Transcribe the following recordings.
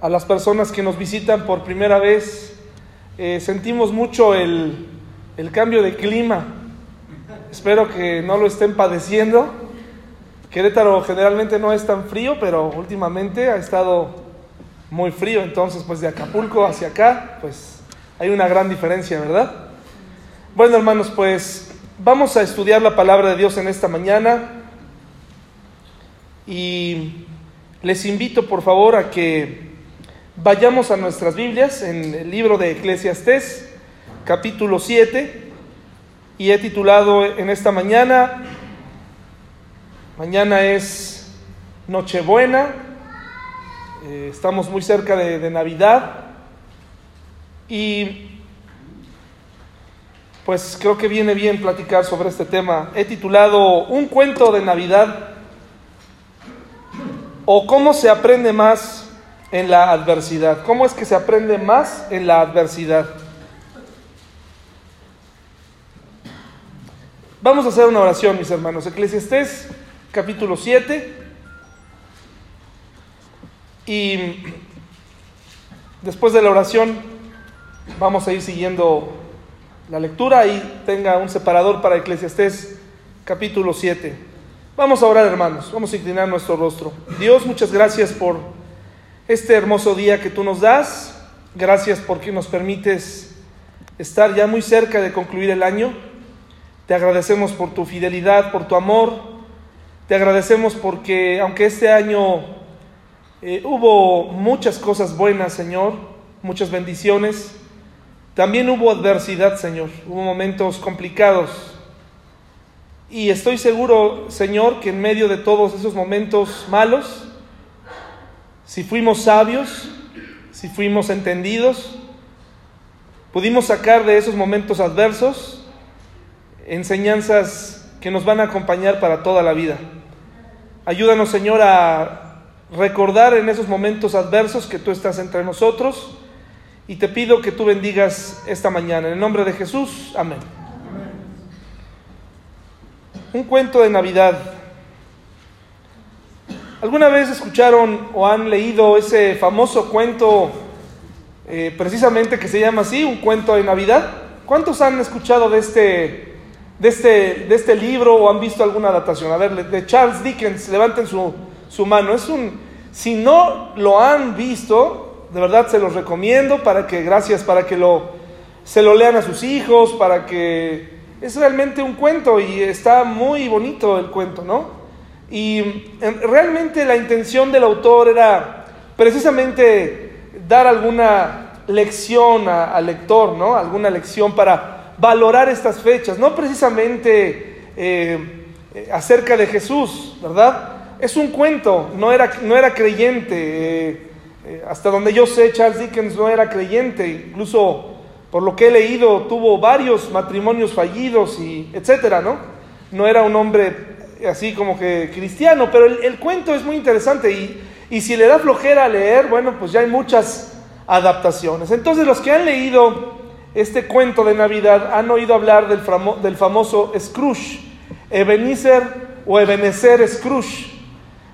a las personas que nos visitan por primera vez. Eh, sentimos mucho el, el cambio de clima. Espero que no lo estén padeciendo. Querétaro generalmente no es tan frío, pero últimamente ha estado muy frío. Entonces, pues de Acapulco hacia acá, pues hay una gran diferencia, ¿verdad? Bueno, hermanos, pues vamos a estudiar la palabra de Dios en esta mañana. Y les invito, por favor, a que vayamos a nuestras Biblias en el libro de Eclesiastés, capítulo 7. Y he titulado en esta mañana, mañana es Nochebuena, eh, estamos muy cerca de, de Navidad. Y pues creo que viene bien platicar sobre este tema. He titulado Un cuento de Navidad o cómo se aprende más en la adversidad. ¿Cómo es que se aprende más en la adversidad? Vamos a hacer una oración, mis hermanos. Eclesiastés capítulo 7. Y después de la oración vamos a ir siguiendo la lectura y tenga un separador para Eclesiastés capítulo 7. Vamos a orar, hermanos, vamos a inclinar nuestro rostro. Dios, muchas gracias por este hermoso día que tú nos das. Gracias porque nos permites estar ya muy cerca de concluir el año. Te agradecemos por tu fidelidad, por tu amor. Te agradecemos porque aunque este año eh, hubo muchas cosas buenas, Señor, muchas bendiciones, también hubo adversidad, Señor, hubo momentos complicados. Y estoy seguro, Señor, que en medio de todos esos momentos malos, si fuimos sabios, si fuimos entendidos, pudimos sacar de esos momentos adversos enseñanzas que nos van a acompañar para toda la vida. Ayúdanos, Señor, a recordar en esos momentos adversos que tú estás entre nosotros y te pido que tú bendigas esta mañana. En el nombre de Jesús, amén. Un cuento de Navidad. ¿Alguna vez escucharon o han leído ese famoso cuento eh, precisamente que se llama así, un cuento de Navidad? ¿Cuántos han escuchado de este, de este, de este libro o han visto alguna adaptación? A ver, de Charles Dickens, levanten su, mano. Es un, si no lo han visto, de verdad se los recomiendo para que, gracias, para que lo, se lo lean a sus hijos, para que es realmente un cuento y está muy bonito el cuento, ¿no? Y realmente la intención del autor era precisamente dar alguna lección al lector, ¿no? Alguna lección para valorar estas fechas, no precisamente eh, acerca de Jesús, ¿verdad? Es un cuento, no era, no era creyente. Eh, eh, hasta donde yo sé, Charles Dickens no era creyente, incluso por lo que he leído, tuvo varios matrimonios fallidos y etcétera, ¿no? No era un hombre así como que cristiano, pero el, el cuento es muy interesante y, y, si le da flojera a leer, bueno, pues ya hay muchas adaptaciones. Entonces, los que han leído este cuento de Navidad han oído hablar del, famo, del famoso Scrooge, Ebenezer o Ebenezer Scrooge,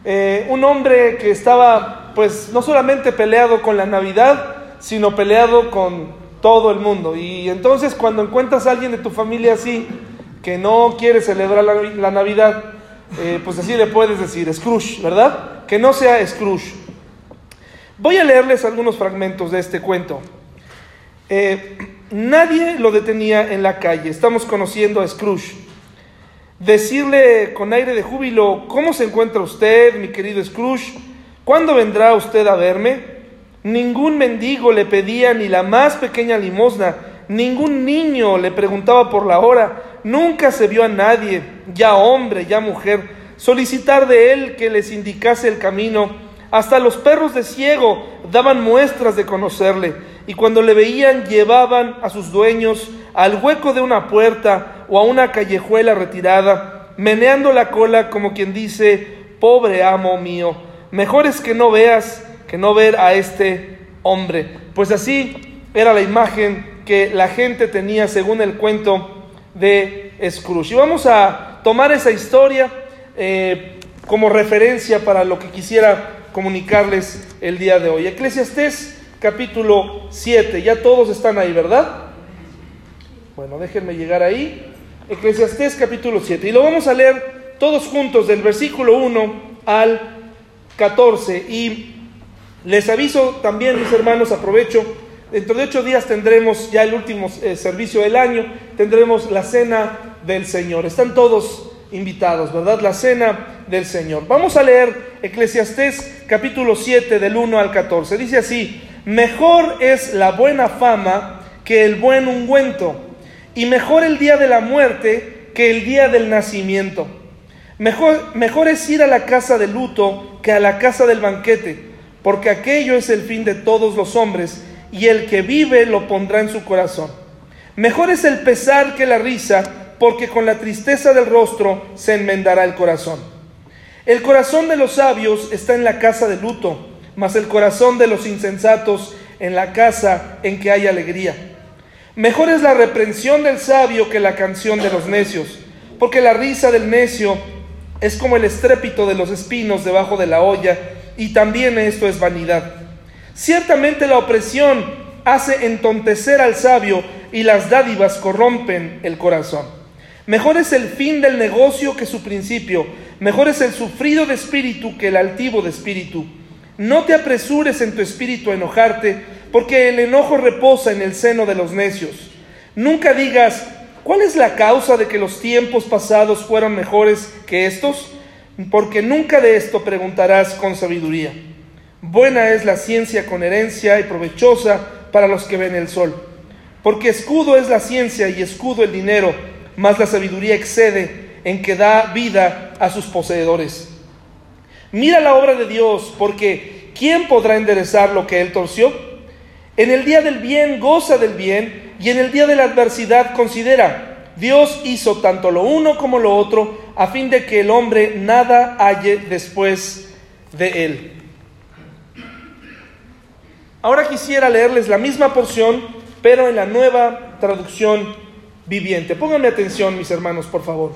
eh, un hombre que estaba, pues, no solamente peleado con la Navidad, sino peleado con todo el mundo. Y entonces cuando encuentras a alguien de tu familia así, que no quiere celebrar la, la Navidad, eh, pues así le puedes decir, Scrooge, ¿verdad? Que no sea Scrooge. Voy a leerles algunos fragmentos de este cuento. Eh, nadie lo detenía en la calle, estamos conociendo a Scrooge. Decirle con aire de júbilo, ¿cómo se encuentra usted, mi querido Scrooge? ¿Cuándo vendrá usted a verme? Ningún mendigo le pedía ni la más pequeña limosna, ningún niño le preguntaba por la hora, nunca se vio a nadie, ya hombre, ya mujer, solicitar de él que les indicase el camino. Hasta los perros de ciego daban muestras de conocerle, y cuando le veían llevaban a sus dueños al hueco de una puerta o a una callejuela retirada, meneando la cola como quien dice, pobre amo mío, mejor es que no veas que no ver a este hombre. Pues así era la imagen que la gente tenía según el cuento de Scrooge. Y vamos a tomar esa historia eh, como referencia para lo que quisiera comunicarles el día de hoy. Eclesiastés capítulo 7, ya todos están ahí, ¿verdad? Bueno, déjenme llegar ahí. Eclesiastés capítulo 7. Y lo vamos a leer todos juntos del versículo 1 al 14. Y les aviso también, mis hermanos, aprovecho, dentro de ocho días tendremos ya el último eh, servicio del año, tendremos la cena del Señor. Están todos invitados, ¿verdad? La cena del Señor. Vamos a leer Eclesiastés capítulo 7 del 1 al 14. Dice así, mejor es la buena fama que el buen ungüento y mejor el día de la muerte que el día del nacimiento. Mejor, mejor es ir a la casa de luto que a la casa del banquete, porque aquello es el fin de todos los hombres, y el que vive lo pondrá en su corazón. Mejor es el pesar que la risa, porque con la tristeza del rostro se enmendará el corazón. El corazón de los sabios está en la casa de luto, mas el corazón de los insensatos en la casa en que hay alegría. Mejor es la reprensión del sabio que la canción de los necios, porque la risa del necio es como el estrépito de los espinos debajo de la olla, y también esto es vanidad. Ciertamente la opresión hace entontecer al sabio, y las dádivas corrompen el corazón. Mejor es el fin del negocio que su principio, mejor es el sufrido de espíritu que el altivo de espíritu. No te apresures en tu espíritu a enojarte, porque el enojo reposa en el seno de los necios. Nunca digas, ¿cuál es la causa de que los tiempos pasados fueron mejores que estos? Porque nunca de esto preguntarás con sabiduría. Buena es la ciencia con herencia y provechosa para los que ven el sol. Porque escudo es la ciencia y escudo el dinero, mas la sabiduría excede en que da vida a sus poseedores. Mira la obra de Dios, porque ¿quién podrá enderezar lo que él torció? En el día del bien goza del bien y en el día de la adversidad considera, Dios hizo tanto lo uno como lo otro a fin de que el hombre nada halle después de él. Ahora quisiera leerles la misma porción, pero en la nueva traducción viviente. Pónganme atención, mis hermanos, por favor.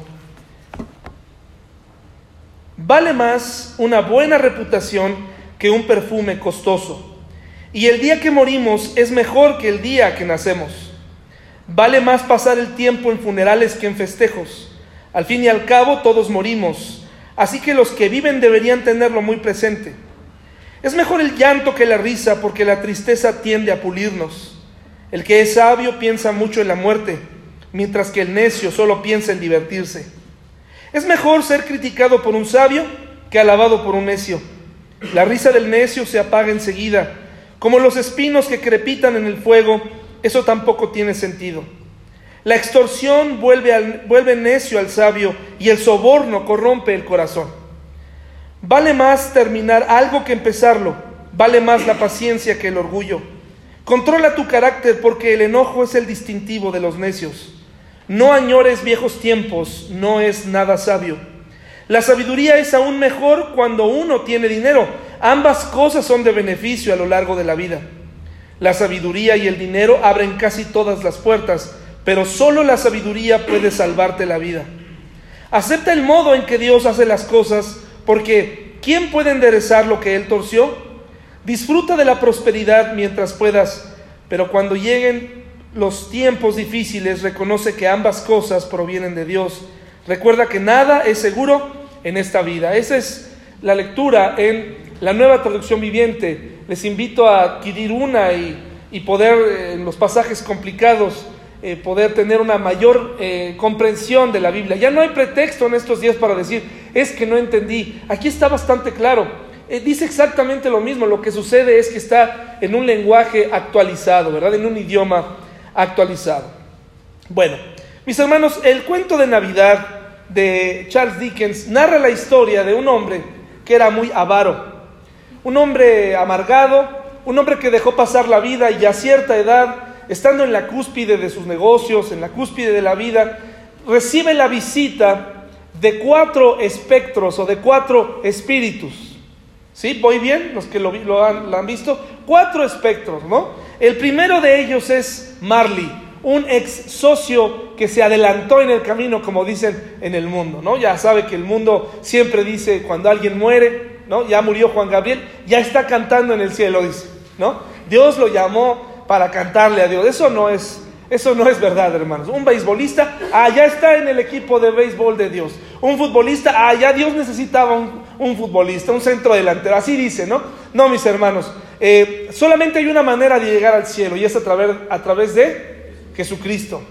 Vale más una buena reputación que un perfume costoso y el día que morimos es mejor que el día que nacemos. Vale más pasar el tiempo en funerales que en festejos. Al fin y al cabo todos morimos, así que los que viven deberían tenerlo muy presente. Es mejor el llanto que la risa porque la tristeza tiende a pulirnos. El que es sabio piensa mucho en la muerte, mientras que el necio solo piensa en divertirse. Es mejor ser criticado por un sabio que alabado por un necio. La risa del necio se apaga enseguida como los espinos que crepitan en el fuego, eso tampoco tiene sentido. La extorsión vuelve, vuelve necio al sabio y el soborno corrompe el corazón. Vale más terminar algo que empezarlo, vale más la paciencia que el orgullo. Controla tu carácter porque el enojo es el distintivo de los necios. No añores viejos tiempos, no es nada sabio. La sabiduría es aún mejor cuando uno tiene dinero, Ambas cosas son de beneficio a lo largo de la vida. La sabiduría y el dinero abren casi todas las puertas, pero solo la sabiduría puede salvarte la vida. Acepta el modo en que Dios hace las cosas, porque ¿quién puede enderezar lo que Él torció? Disfruta de la prosperidad mientras puedas, pero cuando lleguen los tiempos difíciles, reconoce que ambas cosas provienen de Dios. Recuerda que nada es seguro en esta vida. Esa es la lectura en la nueva traducción viviente. Les invito a adquirir una y, poder, eh, en los pasajes complicados, eh, poder tener una mayor eh, comprensión de la Biblia. Ya no hay pretexto en estos días para decir, es que no entendí. Aquí está bastante claro. dice exactamente lo mismo. Lo que sucede es que está en un lenguaje actualizado, ¿verdad? En un idioma actualizado. Bueno, mis hermanos, el cuento de Navidad de Charles Dickens narra la historia de un hombre que era muy avaro un hombre amargado, un hombre que dejó pasar la vida y a cierta edad, estando en la cúspide de sus negocios, en la cúspide de la vida, recibe la visita de cuatro espectros o de cuatro espíritus. ¿Sí? ¿Voy bien? Los que lo, han, han, visto. Cuatro espectros, ¿no? El primero de ellos es Marley, un ex socio que se adelantó en el camino, como dicen en el mundo, ¿no? Ya sabe que el mundo siempre dice cuando alguien muere, ¿no? Ya murió Juan Gabriel, ya está cantando en el cielo, dice, ¿no? Dios lo llamó para cantarle a Dios. Eso no es, eso no es verdad, hermanos. Un beisbolista, ya está en el equipo de béisbol de Dios. Un futbolista, ya Dios necesitaba un, futbolista, un centro delantero. Así dice, ¿no? No, mis hermanos. Eh, solamente hay una manera de llegar al cielo y es a través, a través de Jesucristo.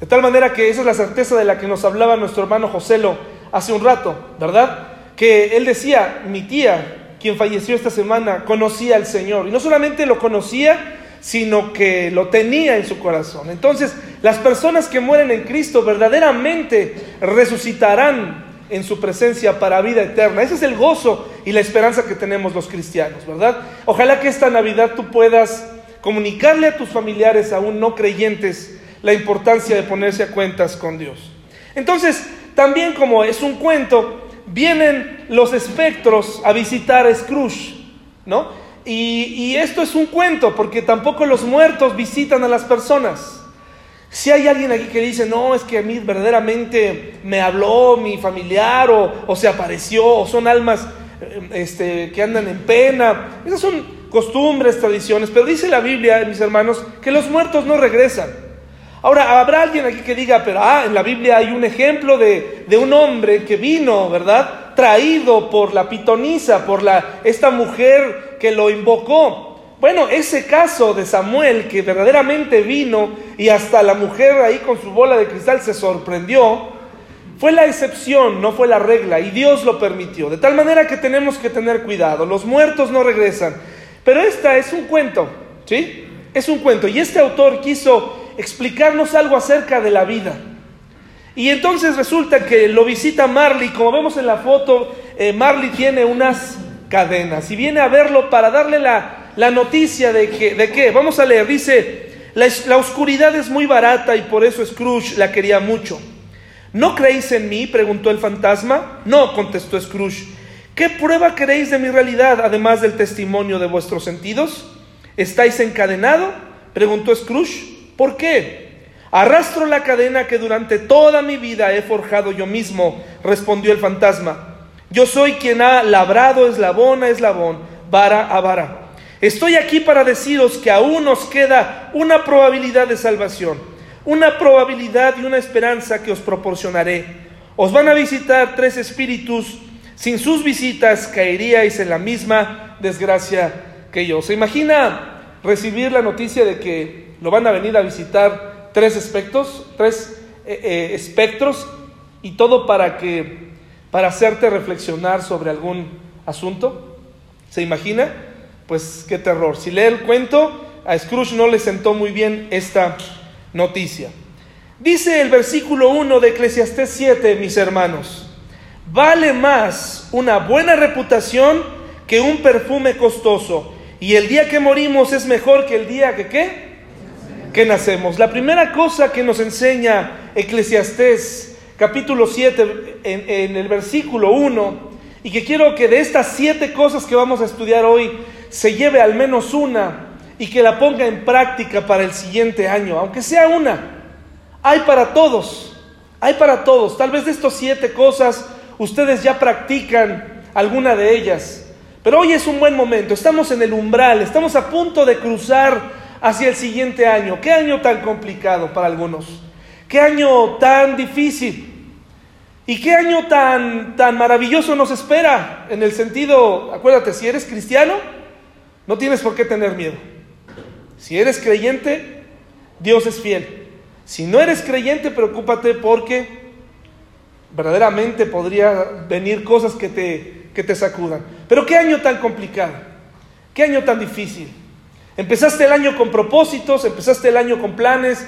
De tal manera que esa es la certeza de la que nos hablaba nuestro hermano Joselo hace un rato, ¿verdad? Que él decía, mi tía, quien falleció esta semana, conocía al Señor. Y no solamente lo conocía, sino que lo tenía en su corazón. Entonces, las personas que mueren en Cristo verdaderamente resucitarán en su presencia para vida eterna. Ese es el gozo y la esperanza que tenemos los cristianos, ¿verdad? Ojalá que esta Navidad tú puedas comunicarle a tus familiares aún no creyentes la importancia de ponerse a cuentas con Dios. Entonces, también como es un cuento, vienen los espectros a visitar a Scrooge, ¿no? Y, esto es un cuento, porque tampoco los muertos visitan a las personas. Si hay alguien aquí que dice, no, es que a mí verdaderamente me habló mi familiar o, se apareció, o son almas eh, este, que andan en pena, esas son costumbres, tradiciones, pero dice la Biblia, mis hermanos, que los muertos no regresan. Ahora, habrá alguien aquí que diga, pero ah, en la Biblia hay un ejemplo de, de un hombre que vino, ¿verdad? traído por la pitonisa, por la, esta mujer que lo invocó. Bueno, ese caso de Samuel que verdaderamente vino y hasta la mujer ahí con su bola de cristal se sorprendió, fue la excepción, no fue la regla, y Dios lo permitió. De tal manera que tenemos que tener cuidado. Los muertos no regresan. Pero esta es un cuento, ¿sí? Es un cuento. Y este autor quiso explicarnos algo acerca de la vida. Y entonces resulta que lo visita Marley, como vemos en la foto, eh, Marley tiene unas cadenas y viene a verlo para darle la, noticia de que, de qué. Vamos a leer, dice, la, la oscuridad es muy barata y por eso Scrooge la quería mucho. ¿No creéis en mí? preguntó el fantasma. No, contestó Scrooge. ¿Qué prueba queréis de mi realidad, además del testimonio de vuestros sentidos? ¿Estáis encadenado? preguntó Scrooge. ¿Por qué? Arrastro la cadena que durante toda mi vida he forjado yo mismo, respondió el fantasma. Yo soy quien ha labrado eslabón a eslabón, vara a vara. Estoy aquí para deciros que aún nos queda una probabilidad de salvación, una probabilidad y una esperanza que os proporcionaré. Os van a visitar tres espíritus, sin sus visitas caeríais en la misma desgracia que yo. ¿Se imagina recibir la noticia de que lo van a venir a visitar tres espectros, tres eh, eh, espectros y todo para que para hacerte reflexionar sobre algún asunto. ¿Se imagina? Pues qué terror. Si lee el cuento, a Scrooge no le sentó muy bien esta noticia. Dice el versículo 1 de Eclesiastés 7, mis hermanos, vale más una buena reputación que un perfume costoso, y el día que morimos es mejor que el día que qué? que nacemos. La primera cosa que nos enseña Eclesiastés capítulo 7 en, el versículo 1, y que quiero que de estas siete cosas que vamos a estudiar hoy se lleve al menos una y que la ponga en práctica para el siguiente año, aunque sea una. Hay para todos, hay para todos. Tal vez de estas siete cosas ustedes ya practican alguna de ellas. Pero hoy es un buen momento, estamos en el umbral, estamos a punto de cruzar hacia el siguiente año. ¿Qué año tan complicado para algunos? ¿Qué año tan difícil? ¿Y qué año tan, tan maravilloso nos espera? En el sentido, acuérdate, si eres cristiano, no tienes por qué tener miedo. Si eres creyente, Dios es fiel. Si no eres creyente, preocúpate porque verdaderamente podría venir cosas que te, que te sacudan. Pero qué año tan complicado, qué año tan difícil. Empezaste el año con propósitos, empezaste el año con planes,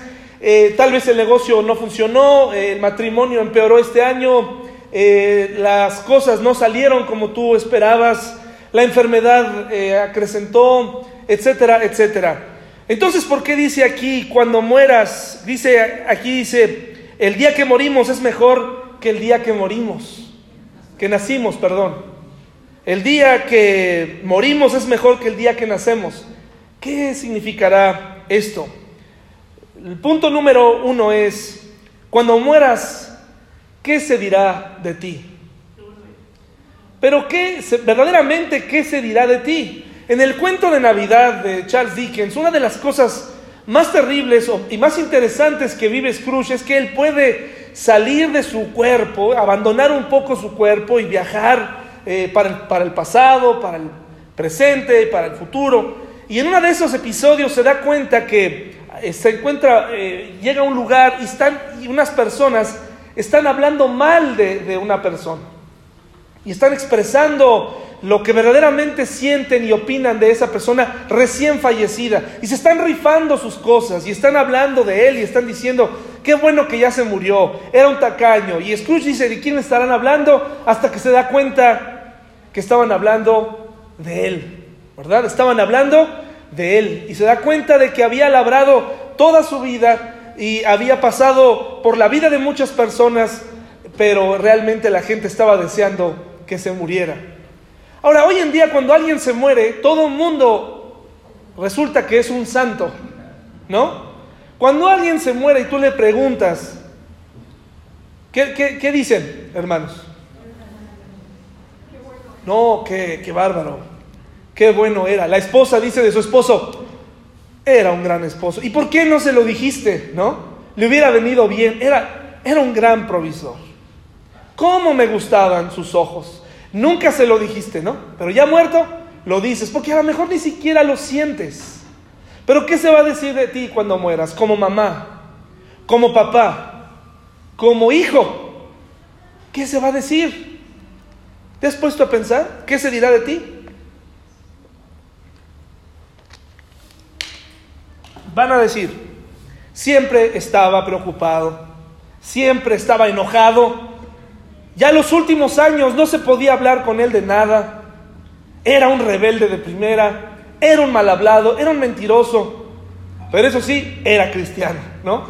eh, tal vez el negocio no funcionó, eh, el matrimonio empeoró este año, eh, las cosas no salieron como tú esperabas, la enfermedad acrecentó, etcétera, etcétera. Entonces, ¿por qué dice aquí, cuando mueras, dice aquí dice, el día que morimos es mejor que el día que morimos, que nacimos, perdón. El día que morimos es mejor que el día que nacemos. ¿Qué significará esto? El punto número uno es, cuando mueras, ¿qué se dirá de ti? Pero ¿qué, verdaderamente, ¿qué se dirá de ti? En el cuento de Navidad de Charles Dickens, una de las cosas más terribles y más interesantes que vive Scrooge es que él puede salir de su cuerpo, abandonar un poco su cuerpo y viajar eh, para, el, para el pasado, para el presente, para el futuro. Y en uno de esos episodios se da cuenta que eh, se encuentra, eh, llega a un lugar y, están, y unas personas están hablando mal de, de una persona. Y están expresando lo que verdaderamente sienten y opinan de esa persona recién fallecida. Y se están rifando sus cosas y están hablando de él y están diciendo, qué bueno que ya se murió, era un tacaño. Y Scrooge dice, ¿de quién estarán hablando? Hasta que se da cuenta que estaban hablando de él, ¿verdad? Estaban hablando de él. Y se da cuenta de que había labrado toda su vida y había pasado por la vida de muchas personas, pero realmente la gente estaba deseando que se muriera. Ahora, hoy en día cuando alguien se muere, todo el mundo resulta que es un santo, ¿no? Cuando alguien se muere y tú le preguntas, ¿qué, dicen, hermanos? No, qué, qué bárbaro, qué bueno era. La esposa dice de su esposo, era un gran esposo. ¿Y por qué no se lo dijiste, no? Le hubiera venido bien, era, era un gran provisor. ¿Cómo me gustaban sus ojos? Nunca se lo dijiste, ¿no? Pero ya muerto, lo dices, porque a lo mejor ni siquiera lo sientes. Pero ¿qué se va a decir de ti cuando mueras? Como mamá, como papá, como hijo. ¿Qué se va a decir? ¿Te has puesto a pensar? ¿Qué se dirá de ti? Van a decir, siempre estaba preocupado, siempre estaba enojado, ya en los últimos años no se podía hablar con él de nada. Era un rebelde de primera, era un mal hablado, era un mentiroso. Pero eso sí, era cristiano, ¿no?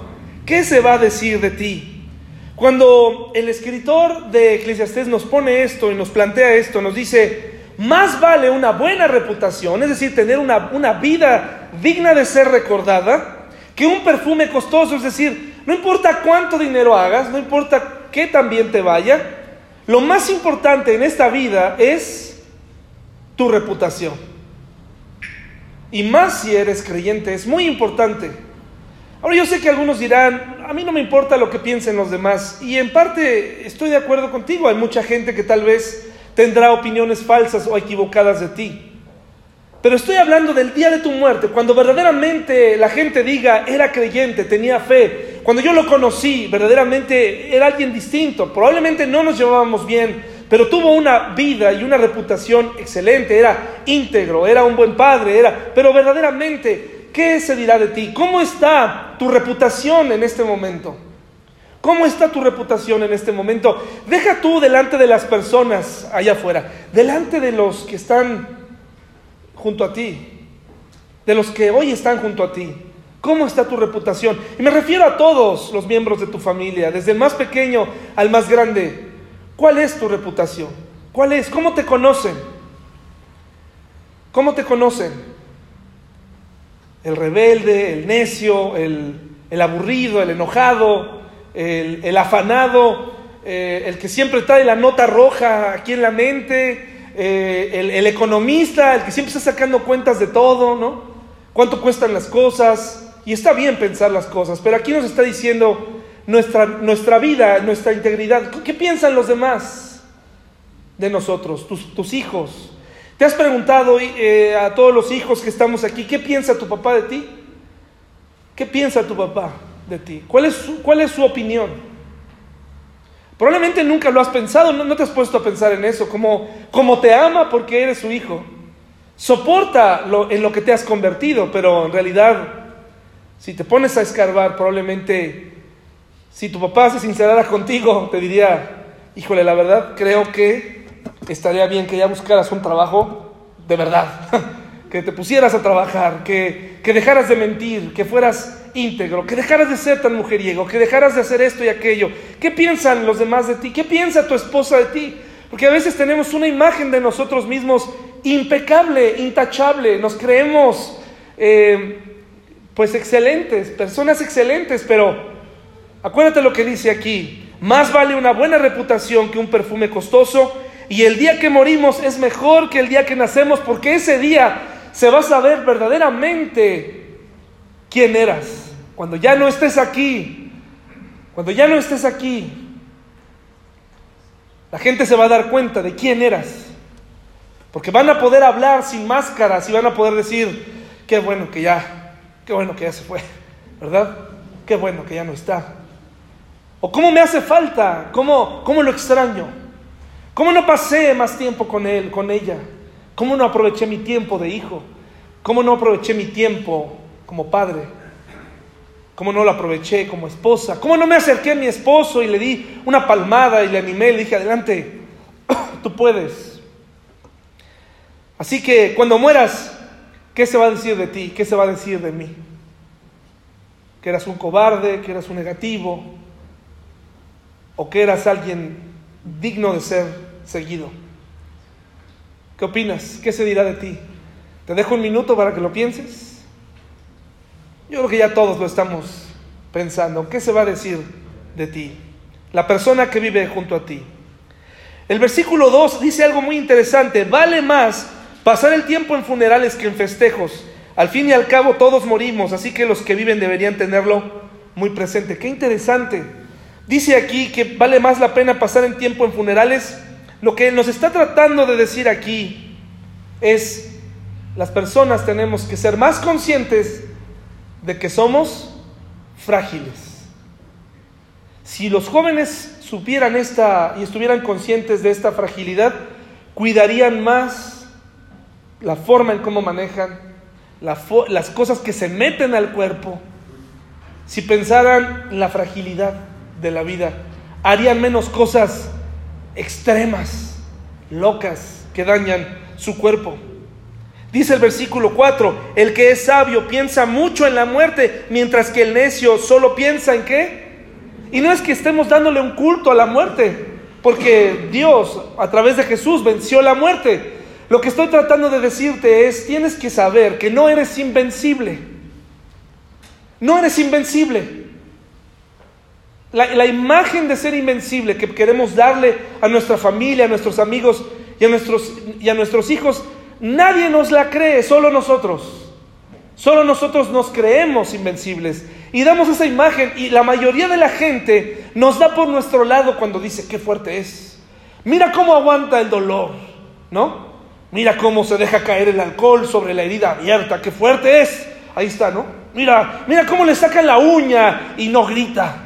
¿Qué se va a decir de ti? Cuando el escritor de Eclesiastés nos pone esto y nos plantea esto, nos dice, más vale una buena reputación, es decir, tener una, una vida digna de ser recordada, que un perfume costoso, es decir, no importa cuánto dinero hagas, no importa qué también te vaya, lo más importante en esta vida es tu reputación. Y más si eres creyente, es muy importante. Ahora yo sé que algunos dirán, a mí no me importa lo que piensen los demás. Y en parte estoy de acuerdo contigo. Hay mucha gente que tal vez tendrá opiniones falsas o equivocadas de ti. Pero estoy hablando del día de tu muerte, cuando verdaderamente la gente diga, era creyente, tenía fe, cuando yo lo conocí, verdaderamente era alguien distinto. Probablemente no nos llevábamos bien, pero tuvo una vida y una reputación excelente. Era íntegro, era un buen padre, era. Pero verdaderamente, ¿qué se dirá de ti? ¿Cómo está tu reputación en este momento? ¿Cómo está tu reputación en este momento? Deja tú delante de las personas allá afuera, delante de los que están junto a ti, de los que hoy están junto a ti. ¿Cómo está tu reputación? Y me refiero a todos los miembros de tu familia, desde el más pequeño al más grande. ¿Cuál es tu reputación? ¿Cuál es? ¿Cómo te conocen? ¿Cómo te conocen? El rebelde, el necio, el, aburrido, el enojado, el, afanado, eh, el que siempre trae la nota roja aquí en la mente, eh, el, economista, el que siempre está sacando cuentas de todo, ¿no? ¿Cuánto cuestan las cosas? Y está bien pensar las cosas, pero aquí nos está diciendo nuestra, nuestra vida, nuestra integridad. ¿Qué piensan los demás de nosotros, tus, hijos? ¿Te has preguntado eh, a todos los hijos que estamos aquí, ¿qué piensa tu papá de ti? ¿Qué piensa tu papá de ti? ¿Cuál es su, opinión? Probablemente nunca lo has pensado, no, te has puesto a pensar en eso, como, como te ama porque eres su hijo. Soporta lo, en lo que te has convertido, pero en realidad si te pones a escarbar, probablemente si tu papá se sincerara contigo, te diría, híjole, la verdad creo que estaría bien que ya buscaras un trabajo de verdad, que te pusieras a trabajar, que, que dejaras de mentir, que fueras íntegro, que dejaras de ser tan mujeriego, que dejaras de hacer esto y aquello. ¿Qué piensan los demás de ti? ¿Qué piensa tu esposa de ti? Porque a veces tenemos una imagen de nosotros mismos impecable, intachable, nos creemos... Eh, pues excelentes, personas excelentes, pero acuérdate lo que dice aquí, más vale una buena reputación que un perfume costoso, y el día que morimos es mejor que el día que nacemos porque ese día se va a saber verdaderamente quién eras. Cuando ya no estés aquí, cuando ya no estés aquí, la gente se va a dar cuenta de quién eras. Porque van a poder hablar sin máscaras y van a poder decir, qué bueno que ya, qué bueno que ya se fue, ¿verdad? Qué bueno que ya no está. O cómo me hace falta, cómo, cómo lo extraño. ¿Cómo no pasé más tiempo con él, con ella? ¿Cómo no aproveché mi tiempo de hijo? ¿Cómo no aproveché mi tiempo como padre? ¿Cómo no lo aproveché como esposa? ¿Cómo no me acerqué a mi esposo y le di una palmada y le animé y le dije, adelante, tú puedes? Así que cuando mueras, ¿qué se va a decir de ti? ¿Qué se va a decir de mí? Que eras un cobarde, que eras un negativo, o que eras alguien digno de ser seguido. ¿Qué opinas? ¿Qué se dirá de ti? Te dejo un minuto para que lo pienses. Yo creo que ya todos lo estamos pensando. ¿Qué se va a decir de ti? La persona que vive junto a ti. El versículo 2 dice algo muy interesante. Vale más pasar el tiempo en funerales que en festejos. Al fin y al cabo todos morimos, así que los que viven deberían tenerlo muy presente. Qué interesante. Dice aquí que vale más la pena pasar el tiempo en funerales. Lo que nos está tratando de decir aquí es, las personas tenemos que ser más conscientes de que somos frágiles. Si los jóvenes supieran esta y estuvieran conscientes de esta fragilidad, cuidarían más la forma en cómo manejan, las cosas que se meten al cuerpo, si pensaran en la fragilidad de la vida, harían menos cosas extremas, locas, que dañan su cuerpo. Dice el versículo 4, el que es sabio piensa mucho en la muerte, mientras que el necio solo piensa en qué. Y no es que estemos dándole un culto a la muerte, porque Dios a través de Jesús venció la muerte. Lo que estoy tratando de decirte es, tienes que saber que no eres invencible. No eres invencible. La, imagen de ser invencible que queremos darle a nuestra familia, a nuestros amigos y a nuestros, y a nuestros hijos, nadie nos la cree, solo nosotros. Solo nosotros nos creemos invencibles y damos esa imagen y la mayoría de la gente nos da por nuestro lado cuando dice qué fuerte es. Mira cómo aguanta el dolor, ¿no? Mira cómo se deja caer el alcohol sobre la herida abierta, qué fuerte es. Ahí está, ¿no? Mira, mira cómo le sacan la uña y no grita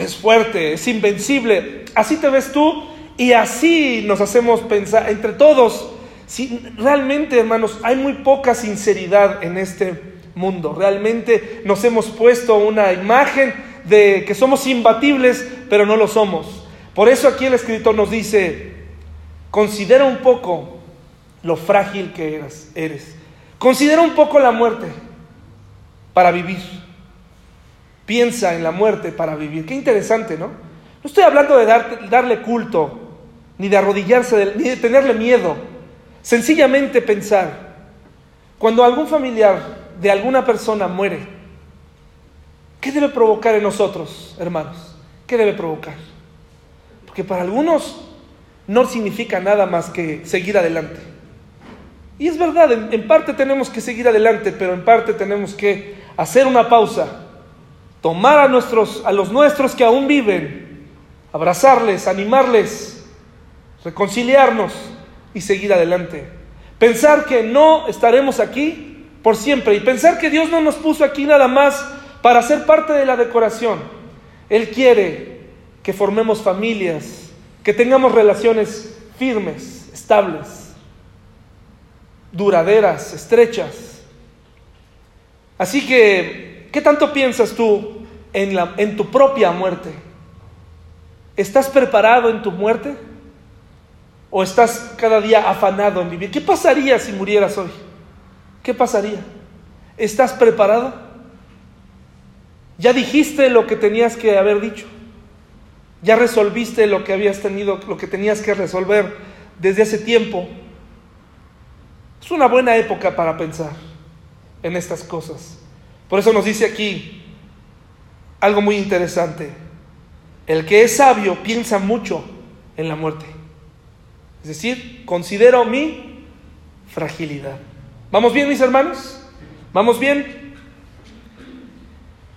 es fuerte, es invencible. Así te ves tú y así nos hacemos pensar entre todos. Si realmente, hermanos, hay muy poca sinceridad en este mundo. Realmente nos hemos puesto una imagen de que somos imbatibles, pero no lo somos. Por eso aquí el escritor nos dice, considera un poco lo frágil que eres. eres. Considera un poco la muerte para vivir piensa en la muerte para vivir. Qué interesante, ¿no? No estoy hablando de darle culto, ni de arrodillarse, ni de tenerle miedo. Sencillamente pensar, cuando algún familiar de alguna persona muere, ¿qué debe provocar en nosotros, hermanos? ¿Qué debe provocar? Porque para algunos no significa nada más que seguir adelante. Y es verdad, en, en parte tenemos que seguir adelante, pero en parte tenemos que hacer una pausa tomar a, nuestros, a los nuestros que aún viven, abrazarles, animarles, reconciliarnos y seguir adelante. Pensar que no estaremos aquí por siempre y pensar que Dios no nos puso aquí nada más para ser parte de la decoración. Él quiere que formemos familias, que tengamos relaciones firmes, estables, duraderas, estrechas. Así que ¿Qué tanto piensas tú en, tu propia muerte? ¿Estás preparado en tu muerte? ¿O estás cada día afanado en vivir? ¿Qué pasaría si murieras hoy? ¿Qué pasaría? ¿Estás preparado? ¿Ya dijiste lo que tenías que haber dicho? ¿Ya resolviste lo que habías tenido, lo que tenías que resolver desde hace tiempo? Es una buena época para pensar en estas cosas. Por eso nos dice aquí algo muy interesante. El que es sabio piensa mucho en la muerte. Es decir, considero mi fragilidad. ¿Vamos bien, mis hermanos? ¿Vamos bien?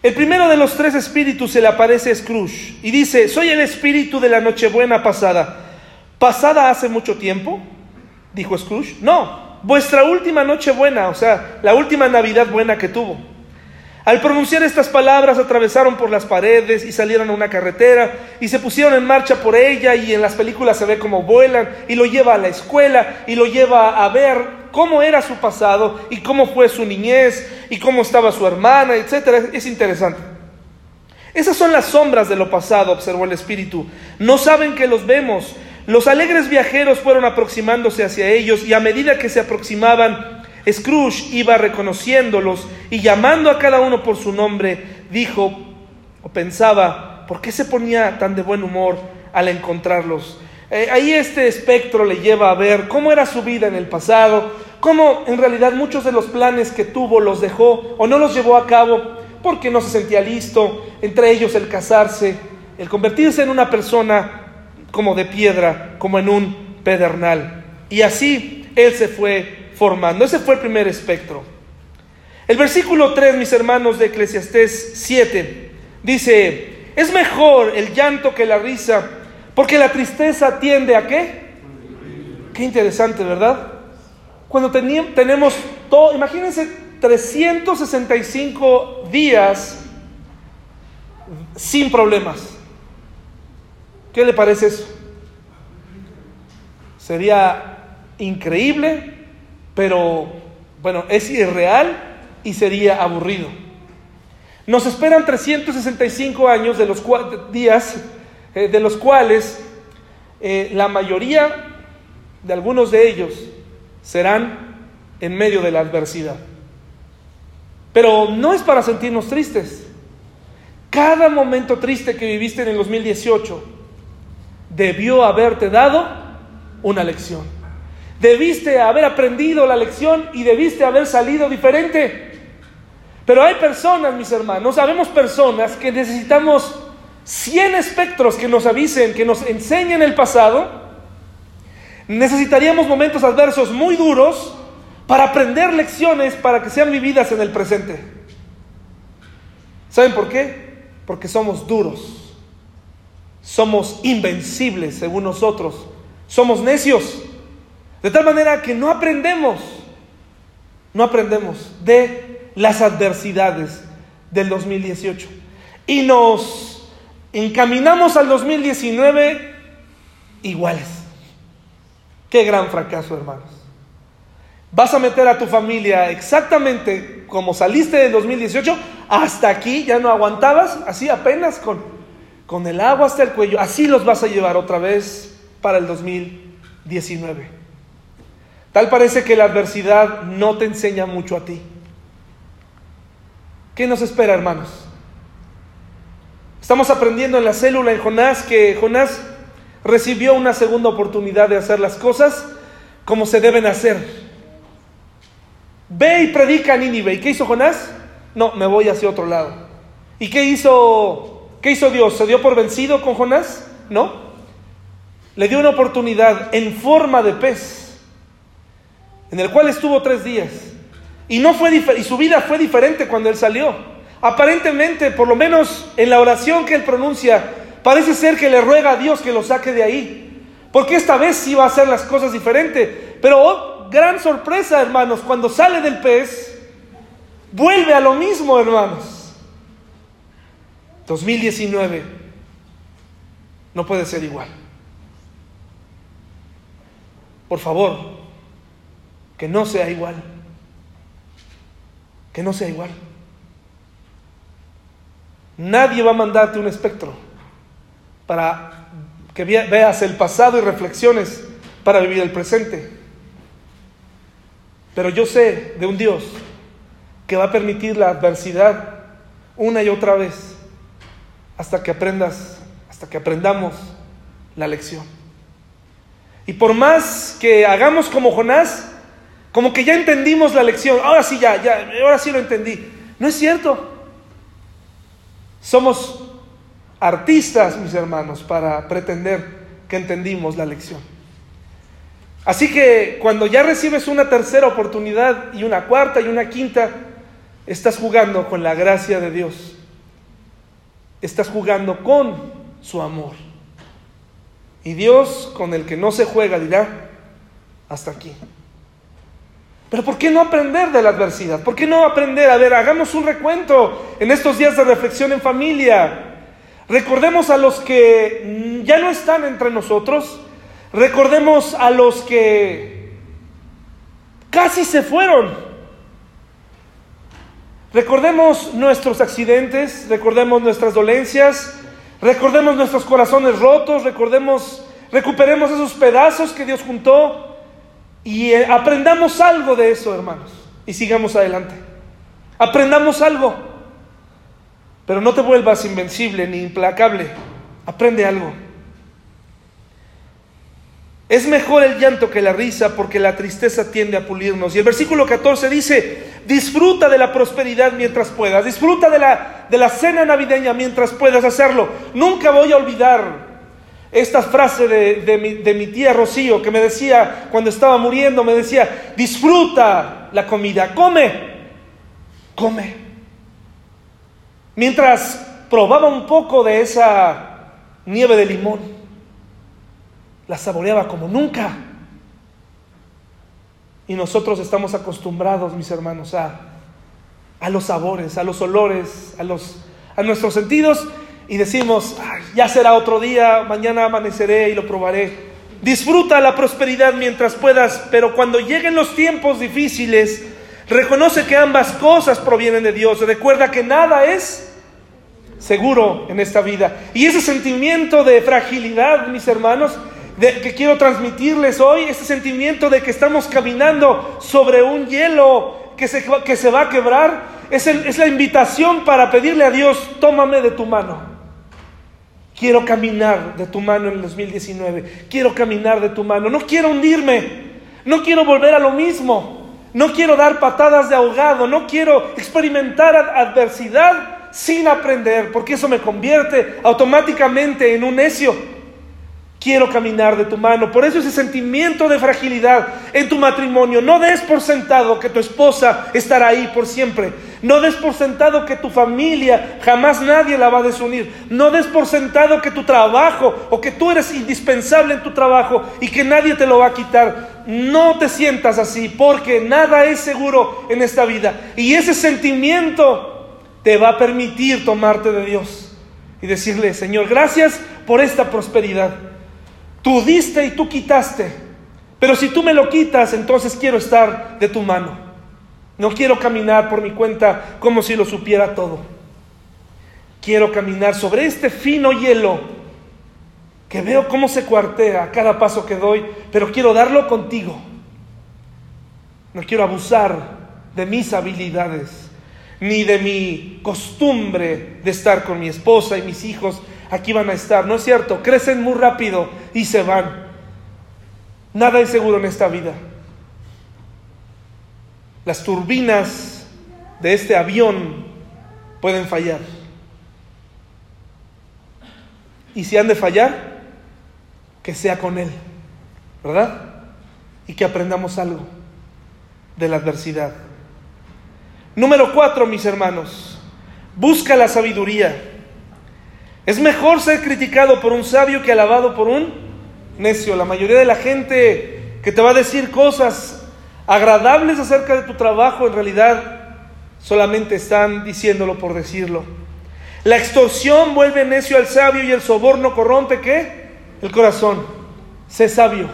El primero de los tres espíritus se le aparece a Scrooge y dice, soy el espíritu de la Nochebuena pasada. ¿Pasada hace mucho tiempo? Dijo Scrooge. No, vuestra última Nochebuena, o sea, la última Navidad buena que tuvo. Al pronunciar estas palabras atravesaron por las paredes y salieron a una carretera y se pusieron en marcha por ella y en las películas se ve cómo vuelan y lo lleva a la escuela y lo lleva a ver cómo era su pasado y cómo fue su niñez y cómo estaba su hermana, etcétera. Es interesante. Esas son las sombras de lo pasado, observó el espíritu. No saben que los vemos. Los alegres viajeros fueron aproximándose hacia ellos y a medida que se aproximaban Scrooge iba reconociéndolos y llamando a cada uno por su nombre, dijo o pensaba, ¿por qué se ponía tan de buen humor al encontrarlos? Eh, ahí este espectro le lleva a ver cómo era su vida en el pasado, cómo en realidad muchos de los planes que tuvo los dejó o no los llevó a cabo porque no se sentía listo, entre ellos el casarse, el convertirse en una persona como de piedra, como en un pedernal. Y así él se fue formando. Ese fue el primer espectro. El versículo 3, mis hermanos de Eclesiastés 7, dice, es mejor el llanto que la risa, porque la tristeza tiende a qué? Qué interesante, ¿verdad? Cuando tenemos todo, imagínense 365 días sin problemas. ¿Qué le parece eso? Sería increíble pero bueno, es irreal y sería aburrido. Nos esperan 365 años de los días, eh, de los cuales eh, la mayoría de algunos de ellos serán en medio de la adversidad. Pero no es para sentirnos tristes. Cada momento triste que viviste en el 2018 debió haberte dado una lección. Debiste haber aprendido la lección y debiste haber salido diferente. Pero hay personas, mis hermanos, sabemos personas que necesitamos 100 espectros que nos avisen, que nos enseñen el pasado. Necesitaríamos momentos adversos muy duros para aprender lecciones para que sean vividas en el presente. ¿Saben por qué? Porque somos duros. Somos invencibles según nosotros. Somos necios. De tal manera que no aprendemos, no aprendemos de las adversidades del 2018. Y nos encaminamos al 2019 iguales. Qué gran fracaso, hermanos. Vas a meter a tu familia exactamente como saliste del 2018, hasta aquí, ya no aguantabas, así apenas con, con el agua hasta el cuello. Así los vas a llevar otra vez para el 2019. Tal parece que la adversidad no te enseña mucho a ti. ¿Qué nos espera, hermanos? Estamos aprendiendo en la célula en Jonás que Jonás recibió una segunda oportunidad de hacer las cosas como se deben hacer. Ve y predica a Nínive. ¿Y qué hizo Jonás? No, me voy hacia otro lado. ¿Y qué hizo, qué hizo Dios? ¿Se dio por vencido con Jonás? No. Le dio una oportunidad en forma de pez en el cual estuvo tres días. Y, no fue y su vida fue diferente cuando él salió. Aparentemente, por lo menos en la oración que él pronuncia, parece ser que le ruega a Dios que lo saque de ahí. Porque esta vez sí va a hacer las cosas diferente. Pero oh, gran sorpresa, hermanos, cuando sale del pez, vuelve a lo mismo, hermanos. 2019 no puede ser igual. Por favor, que no sea igual. Que no sea igual. Nadie va a mandarte un espectro para que veas el pasado y reflexiones para vivir el presente. Pero yo sé de un Dios que va a permitir la adversidad una y otra vez hasta que aprendas, hasta que aprendamos la lección. Y por más que hagamos como Jonás, como que ya entendimos la lección. Ahora sí, ya, ya, ahora sí lo entendí. No es cierto. Somos artistas, mis hermanos, para pretender que entendimos la lección. Así que cuando ya recibes una tercera oportunidad y una cuarta y una quinta, estás jugando con la gracia de Dios. Estás jugando con su amor. Y Dios, con el que no se juega, dirá, hasta aquí. Pero ¿por qué no aprender de la adversidad? ¿Por qué no aprender? A ver, hagamos un recuento en estos días de reflexión en familia. Recordemos a los que ya no están entre nosotros. Recordemos a los que casi se fueron. Recordemos nuestros accidentes, recordemos nuestras dolencias, recordemos nuestros corazones rotos, recordemos, recuperemos esos pedazos que Dios juntó y eh, aprendamos algo de eso, hermanos, y sigamos adelante. Aprendamos algo, pero no te vuelvas invencible ni implacable. Aprende algo. Es mejor el llanto que la risa porque la tristeza tiende a pulirnos. Y el versículo 14 dice, disfruta de la prosperidad mientras puedas, disfruta de la, de la cena navideña mientras puedas hacerlo. Nunca voy a olvidar esta frase de, mi, de mi tía Rocío que me decía cuando estaba muriendo, me decía, disfruta la comida, come, come. Mientras probaba un poco de esa nieve de limón, la saboreaba como nunca. Y nosotros estamos acostumbrados, mis hermanos, a, a los sabores, a los olores, a, los, a nuestros sentidos y decimos, ya será otro día, mañana amaneceré y lo probaré. Disfruta la prosperidad mientras puedas, pero cuando lleguen los tiempos difíciles, reconoce que ambas cosas provienen de Dios. Recuerda que nada es seguro en esta vida. Y ese sentimiento de fragilidad, mis hermanos, que quiero transmitirles hoy, ese sentimiento de que estamos caminando sobre un hielo que se, que se va a quebrar, es, es la invitación para pedirle a Dios, tómame de tu mano. Quiero caminar de tu mano en el 2019. Quiero caminar de tu mano. No quiero hundirme. No quiero volver a lo mismo. No quiero dar patadas de ahogado. No quiero experimentar adversidad sin aprender, porque eso me convierte automáticamente en un necio. Quiero caminar de tu mano. Por eso ese sentimiento de fragilidad en tu matrimonio. No des por sentado que tu esposa estará ahí por siempre. No des por sentado que tu familia jamás nadie la va a desunir. No des por sentado que tu trabajo o que tú eres indispensable en tu trabajo y que nadie te lo va a quitar. No te sientas así porque nada es seguro en esta vida. Y ese sentimiento te va a permitir tomarte de Dios y decirle, Señor, gracias por esta prosperidad. Tú diste y tú quitaste. Pero si tú me lo quitas, entonces quiero estar de tu mano. No quiero caminar por mi cuenta como si lo supiera todo. Quiero caminar sobre este fino hielo que veo cómo se cuartea a cada paso que doy, pero quiero darlo contigo. No quiero abusar de mis habilidades, ni de mi costumbre de estar con mi esposa y mis hijos, aquí van a estar. No es cierto, crecen muy rápido y se van. Nada es seguro en esta vida. Las turbinas de este avión pueden fallar. Y si han de fallar, que sea con Él, ¿verdad? Y que aprendamos algo de la adversidad. Número cuatro, mis hermanos, busca la sabiduría. Es mejor ser criticado por un sabio que alabado por un necio. La mayoría de la gente que te va a decir cosas agradables acerca de tu trabajo en realidad solamente están diciéndolo por decirlo. La extorsión vuelve necio al sabio y el soborno corrompe qué? El corazón. Sé sabio,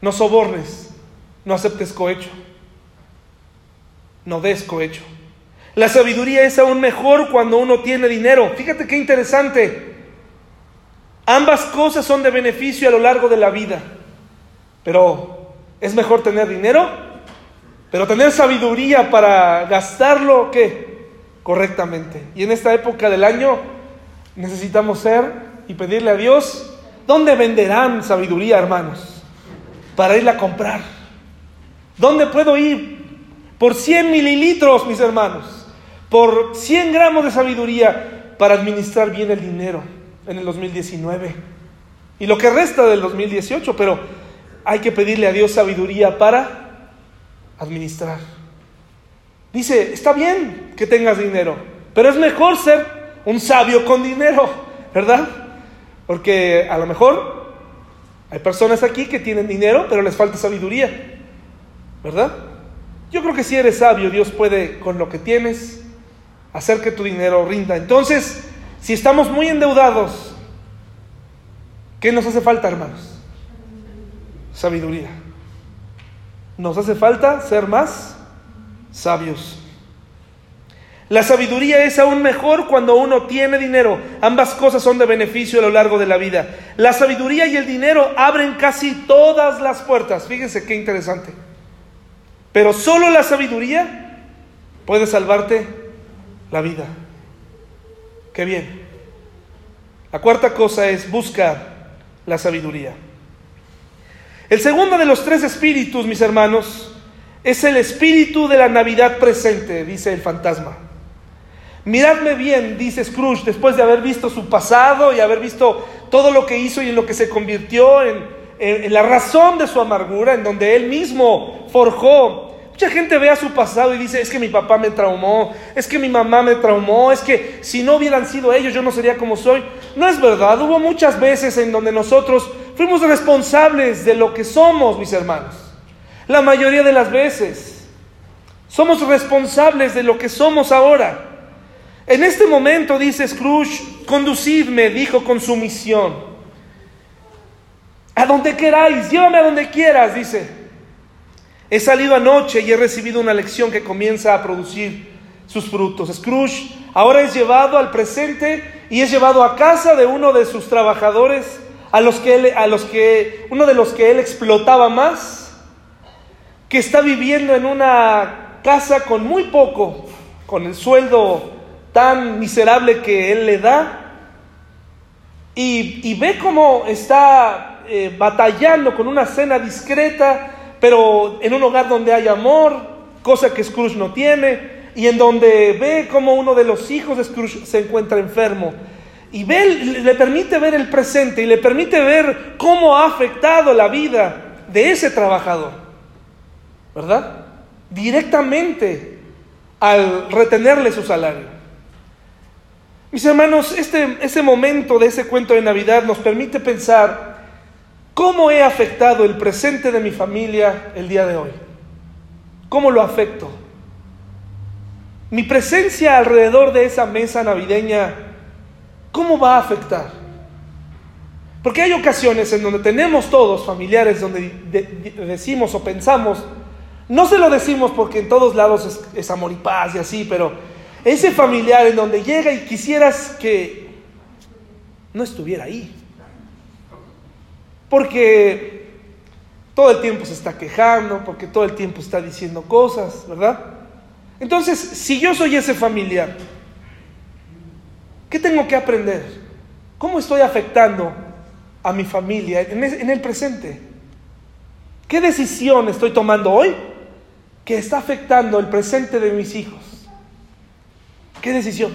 no sobornes, no aceptes cohecho, no des cohecho. La sabiduría es aún mejor cuando uno tiene dinero. Fíjate qué interesante. Ambas cosas son de beneficio a lo largo de la vida. Pero es mejor tener dinero, pero tener sabiduría para gastarlo ¿qué? correctamente. Y en esta época del año necesitamos ser y pedirle a Dios, ¿dónde venderán sabiduría, hermanos? Para irla a comprar. ¿Dónde puedo ir? Por 100 mililitros, mis hermanos por 100 gramos de sabiduría para administrar bien el dinero en el 2019 y lo que resta del 2018, pero hay que pedirle a Dios sabiduría para administrar. Dice, está bien que tengas dinero, pero es mejor ser un sabio con dinero, ¿verdad? Porque a lo mejor hay personas aquí que tienen dinero, pero les falta sabiduría, ¿verdad? Yo creo que si eres sabio, Dios puede con lo que tienes hacer que tu dinero rinda. Entonces, si estamos muy endeudados, ¿qué nos hace falta, hermanos? Sabiduría. Nos hace falta ser más sabios. La sabiduría es aún mejor cuando uno tiene dinero. Ambas cosas son de beneficio a lo largo de la vida. La sabiduría y el dinero abren casi todas las puertas. Fíjense qué interesante. Pero solo la sabiduría puede salvarte la vida. Qué bien. La cuarta cosa es busca la sabiduría. El segundo de los tres espíritus, mis hermanos, es el espíritu de la Navidad presente, dice el fantasma. Miradme bien, dice Scrooge, después de haber visto su pasado y haber visto todo lo que hizo y en lo que se convirtió en, la razón de su amargura, en donde él mismo forjó. Mucha gente ve a su pasado y dice, es que mi papá me traumó, es que mi mamá me traumó, es que si no hubieran sido ellos yo no sería como soy. No es verdad, hubo muchas veces en donde nosotros fuimos responsables de lo que somos, mis hermanos. La mayoría de las veces somos responsables de lo que somos ahora. En este momento, dice Scrooge, conducidme, dijo con sumisión. A donde queráis, llévame a donde quieras, dice. He salido anoche y he recibido una lección que comienza a producir sus frutos. Scrooge ahora es llevado al presente y es llevado a casa de uno de sus trabajadores, a los que, a los que uno de los que él explotaba más, que está viviendo en una casa con muy poco, con el sueldo tan miserable que él le da y, ve cómo está eh, batallando con una cena discreta, pero en un hogar donde hay amor, cosa que Scrooge no tiene, y en donde ve cómo uno de los hijos de Scrooge se encuentra enfermo. Y ve, le permite ver el presente y le permite ver cómo ha afectado la vida de ese trabajador, ¿verdad? Directamente al retenerle su salario. Mis hermanos, este, ese momento de ese cuento de Navidad nos permite pensar cómo he afectado el presente de mi familia el día de hoy. ¿Cómo lo afecto? Mi presencia alrededor de esa mesa navideña, ¿cómo va a afectar? Porque hay ocasiones en donde tenemos todos familiares donde decimos o pensamos, no se lo decimos porque en todos lados es, es amor y paz y así, pero ese familiar en donde llega y quisieras que no estuviera ahí. Porque todo el tiempo se está quejando, porque todo el tiempo está diciendo cosas, ¿verdad? Entonces, si yo soy ese familiar, ¿qué tengo que aprender? ¿Cómo estoy afectando a mi familia en el presente? ¿Qué decisión estoy tomando hoy que está afectando el presente de mis hijos? ¿Qué decisión?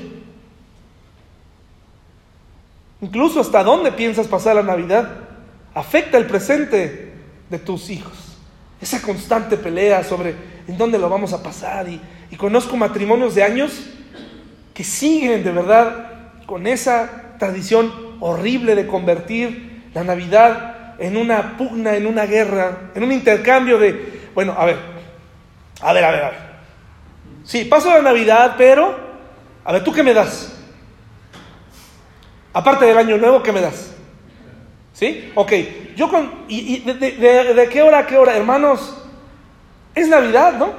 Incluso hasta dónde piensas pasar la Navidad afecta el presente de tus hijos. Esa constante pelea sobre en dónde lo vamos a pasar. Y, conozco matrimonios de años que siguen de verdad con esa tradición horrible de convertir la Navidad en una pugna, en una guerra, en un intercambio de, bueno, a ver, a ver, a ver, a ver. Sí, paso la Navidad, pero a ver, ¿tú qué me das? Aparte del año nuevo, ¿qué me das? ¿Sí? Ok, yo con... ¿Y, de, qué hora a qué hora? Hermanos, es Navidad, ¿no?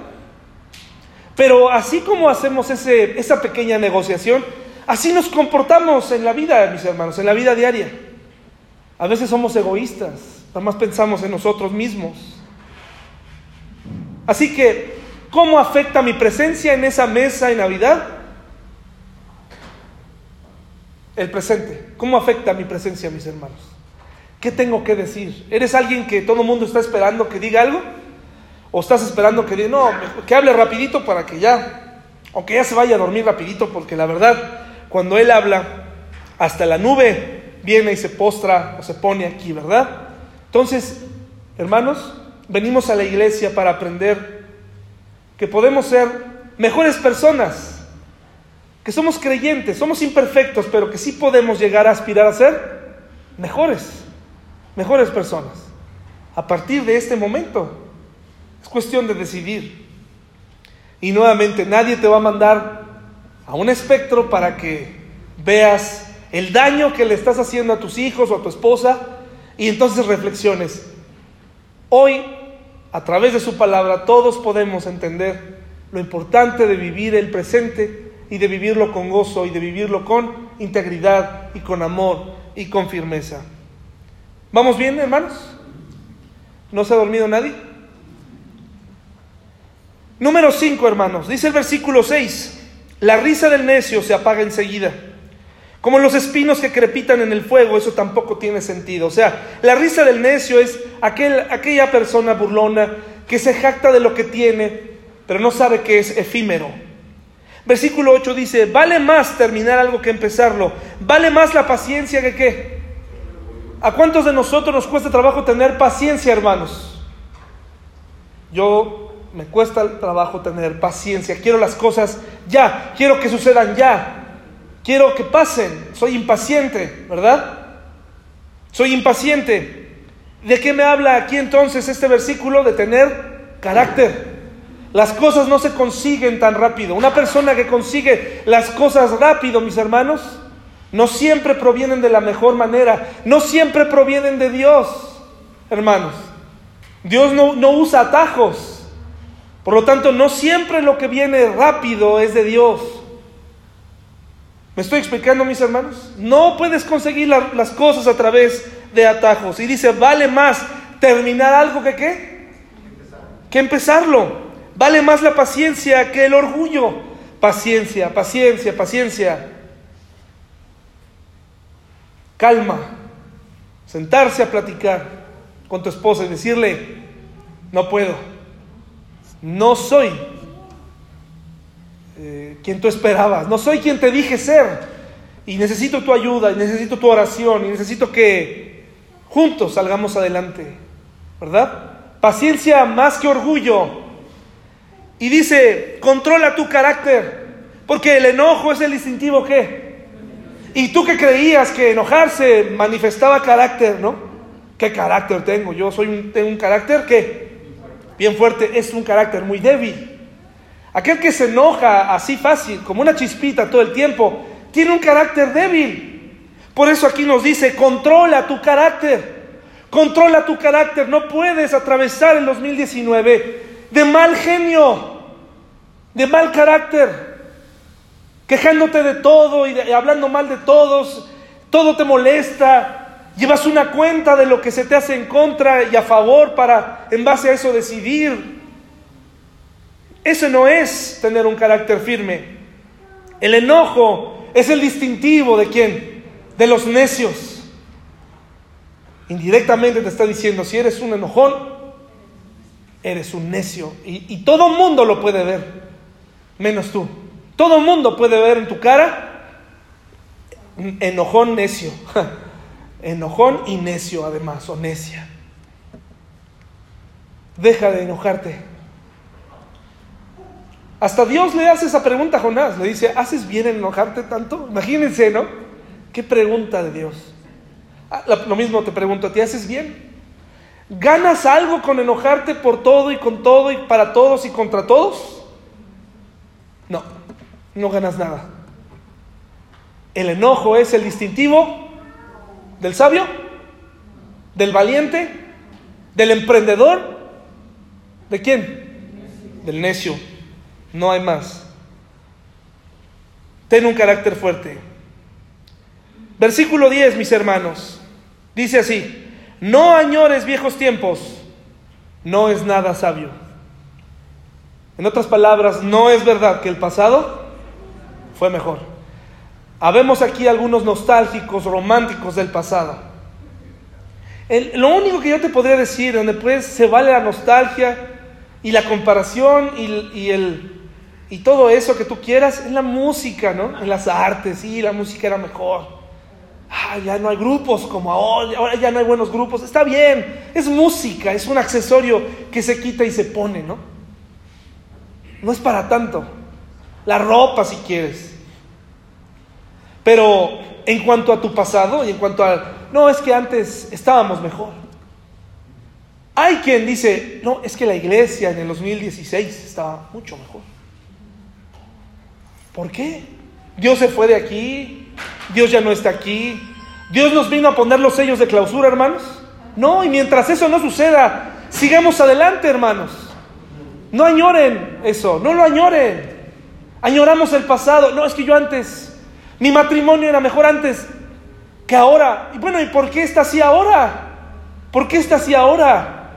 Pero así como hacemos ese, esa pequeña negociación, así nos comportamos en la vida, mis hermanos, en la vida diaria. A veces somos egoístas, nada más pensamos en nosotros mismos. Así que, ¿cómo afecta mi presencia en esa mesa en Navidad? el presente. ¿Cómo afecta mi presencia, mis hermanos? ¿Qué tengo que decir? ¿Eres alguien que todo el mundo está esperando que diga algo? ¿O estás esperando que diga, no, que hable rapidito para que ya, o que ya se vaya a dormir rapidito? Porque la verdad, cuando Él habla, hasta la nube viene y se postra o se pone aquí, ¿verdad? Entonces, Hermanos, venimos a la iglesia para aprender que podemos ser mejores personas, que somos creyentes, somos imperfectos, pero que sí podemos llegar a aspirar a ser mejores, mejores personas. A partir de este momento, es cuestión de decidir. Y nuevamente, nadie te va a mandar a un espectro para que veas el daño que le estás haciendo a tus hijos o a tu esposa y entonces reflexiones. Hoy, a través de su palabra, todos podemos entender lo importante de vivir el presente y de vivirlo con gozo y de vivirlo con integridad y con amor y con firmeza. ¿Vamos bien, hermanos? ¿No se ha dormido nadie? Número 5, hermanos. Dice el versículo 6. La risa del necio se apaga enseguida. Como los espinos que crepitan en el fuego, eso tampoco tiene sentido. O sea, la risa del necio es aquel, aquella persona burlona que se jacta de lo que tiene, pero no sabe que es efímero. Versículo 8 dice, vale más terminar algo que empezarlo, vale más la paciencia que qué. ¿A cuántos de nosotros nos cuesta trabajo tener paciencia, hermanos? Yo me cuesta el trabajo tener paciencia, quiero las cosas ya, quiero que sucedan ya, quiero que pasen, soy impaciente, ¿verdad? Soy impaciente. ¿De qué me habla aquí entonces este versículo? De tener carácter. Las cosas no se consiguen tan rápido. Una persona que consigue las cosas rápido, mis hermanos, no siempre provienen de la mejor manera, no siempre provienen de Dios, hermanos. Dios no, no usa atajos. Por lo tanto, no siempre lo que viene rápido es de Dios. ¿Me estoy explicando, mis hermanos? No puedes conseguir las cosas a través de atajos. Y dice, vale más terminar algo que qué? Que empezarlo. Vale más la paciencia que el orgullo. Paciencia, paciencia, paciencia. Calma. Sentarse a platicar con tu esposa y decirle, no puedo. No soy eh, quien tú esperabas. No soy quien te dije ser. Y necesito tu ayuda, y necesito tu oración, y necesito que juntos salgamos adelante. ¿Verdad? Paciencia más que orgullo y dice, controla tu carácter, porque el enojo es el distintivo que. Y tú que creías que enojarse manifestaba carácter, ¿no? ¿Qué carácter tengo? Yo soy un, tengo un carácter que, bien fuerte, es un carácter muy débil. Aquel que se enoja así fácil, como una chispita todo el tiempo, tiene un carácter débil. Por eso aquí nos dice, controla tu carácter. Controla tu carácter. No puedes atravesar el 2019 de mal genio de mal carácter, quejándote de todo y, hablando mal de todos, todo te molesta, llevas una cuenta de lo que se te hace en contra y a favor para en base a eso decidir. Ese no es tener un carácter firme. El enojo es el distintivo de quién? De los necios. Indirectamente te está diciendo, si eres un enojón, eres un necio. Y, y todo mundo lo puede ver menos tú. Todo el mundo puede ver en tu cara enojón necio. Enojón y necio además, o necia. Deja de enojarte. Hasta Dios le hace esa pregunta a Jonás. Le dice, ¿haces bien en enojarte tanto? Imagínense, ¿no? ¿Qué pregunta de Dios? Ah, lo mismo te pregunto ti, ¿haces bien? ¿Ganas algo con enojarte por todo y con todo y para todos y contra todos? No, no ganas nada. El enojo es el distintivo del sabio, del valiente, del emprendedor. ¿De quién? Del necio. No hay más. Ten un carácter fuerte. Versículo 10, mis hermanos. Dice así, no añores viejos tiempos, no es nada sabio. En otras palabras, no es verdad que el pasado fue mejor. Habemos aquí algunos nostálgicos, románticos del pasado. lo único que yo te podría decir, donde pues se vale la nostalgia y la comparación y, el, y todo eso que tú quieras, es la música, ¿no? En las artes, sí, la música era mejor. ah, ya no hay grupos como ahora, ahora ya no hay buenos grupos. Está bien, es música, es un accesorio que se quita y se pone, ¿no? No es para tanto. La ropa si quieres. Pero en cuanto a tu pasado y en cuanto a, no, es que antes estábamos mejor. Hay quien dice, no, es que la iglesia en el 2016 estaba mucho mejor. ¿Por qué? Dios se fue de aquí, Dios ya no está aquí, Dios nos vino a poner los sellos de clausura, hermanos. No, y mientras eso no suceda, sigamos adelante, hermanos. No añoren eso, no lo añoren. Añoramos el pasado. No, es que yo antes, mi matrimonio era mejor antes que ahora. Y bueno, ¿y por qué está así ahora? ¿Por qué está así ahora?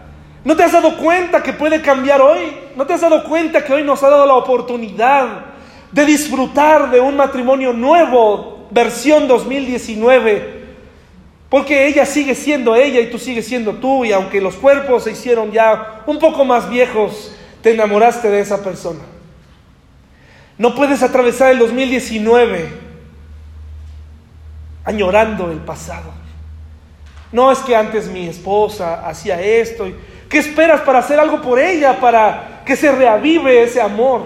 ¿No te has dado cuenta que puede cambiar hoy? ¿No te has dado cuenta que hoy nos ha dado la oportunidad de disfrutar de un matrimonio nuevo, versión 2019? Porque ella sigue siendo ella y tú sigues siendo tú y aunque los cuerpos se hicieron ya un poco más viejos, te enamoraste de esa persona. No puedes atravesar el 2019 añorando el pasado. No es que antes mi esposa hacía esto. ¿Qué esperas para hacer algo por ella, para que se reavive ese amor?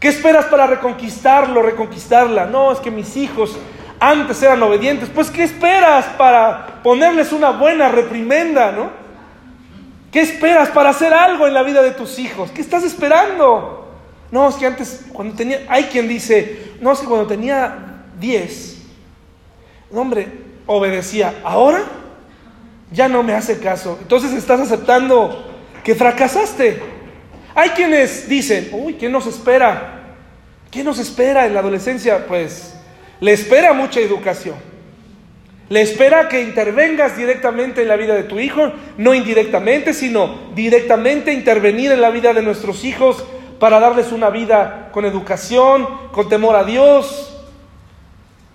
¿Qué esperas para reconquistarlo, reconquistarla? No, es que mis hijos antes eran obedientes. Pues ¿qué esperas para ponerles una buena reprimenda, no? ¿Qué esperas para hacer algo en la vida de tus hijos? ¿Qué estás esperando? No, es que antes, cuando tenía, hay quien dice, no, es que cuando tenía 10, no, hombre, obedecía. Ahora ya no me hace caso. Entonces estás aceptando que fracasaste. Hay quienes dicen, uy, ¿qué nos espera? ¿Qué nos espera en la adolescencia? Pues le espera mucha educación. Le espera que intervengas directamente en la vida de tu hijo, no indirectamente, sino directamente intervenir en la vida de nuestros hijos para darles una vida con educación, con temor a Dios.